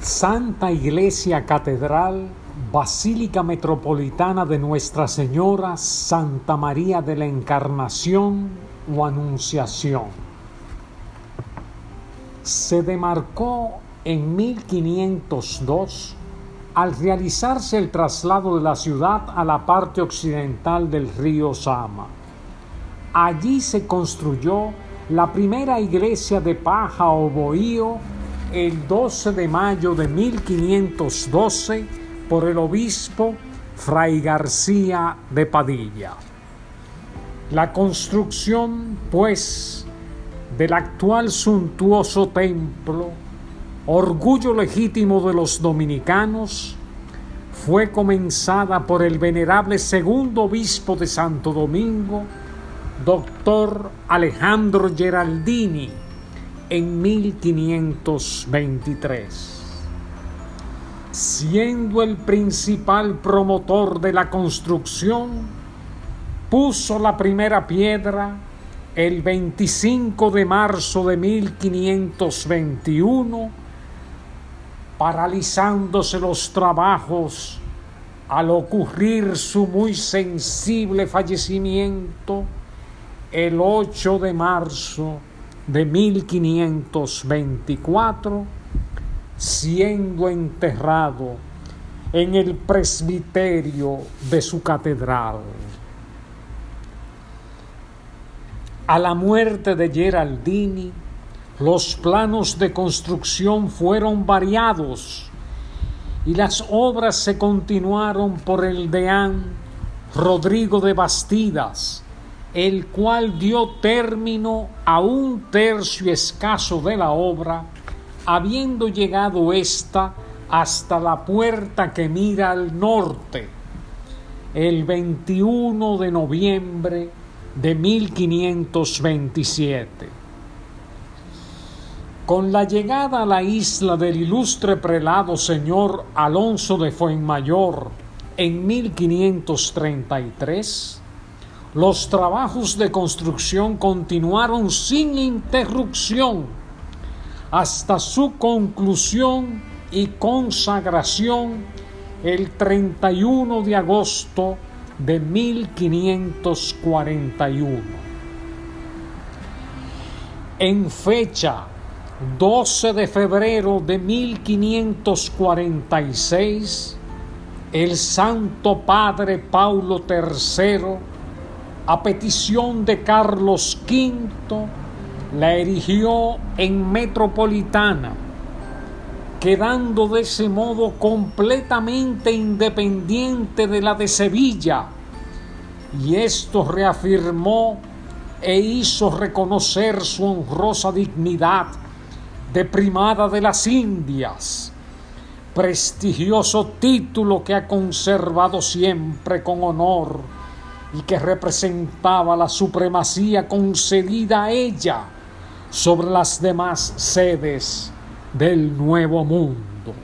Santa Iglesia Catedral, Basílica Metropolitana de Nuestra Señora Santa María de la Encarnación o Anunciación. Se demarcó en 1502 al realizarse el traslado de la ciudad a la parte occidental del río Sama. Allí se construyó la primera iglesia de paja o bohío el 12 de mayo de 1512 por el obispo Fray García de Padilla. La construcción, pues, del actual suntuoso templo, orgullo legítimo de los dominicanos, fue comenzada por el venerable segundo obispo de Santo Domingo, doctor Alejandro Geraldini, en 1523. Siendo el principal promotor de la construcción, puso la primera piedra el 25 de marzo de 1521, paralizándose los trabajos al ocurrir su muy sensible fallecimiento el 8 de marzo de 1524, siendo enterrado en el presbiterio de su catedral. A la muerte de Geraldini, los planos de construcción fueron variados y las obras se continuaron por el deán Rodrigo de Bastidas, el cual dio término a un tercio escaso de la obra, habiendo llegado ésta hasta la puerta que mira al norte, el 21 de noviembre de 1527. Con la llegada a la isla del ilustre prelado señor Alonso de Fuenmayor en 1533, los trabajos de construcción continuaron sin interrupción hasta su conclusión y consagración el 31 de agosto de 1541. En fecha 12 de febrero de 1546, el Santo Padre Paulo III a petición de Carlos V, la erigió en metropolitana, quedando de ese modo completamente independiente de la de Sevilla, y esto reafirmó e hizo reconocer su honrosa dignidad de primada de las Indias, prestigioso título que ha conservado siempre con honor y que representaba la supremacía concedida a ella sobre las demás sedes del Nuevo Mundo.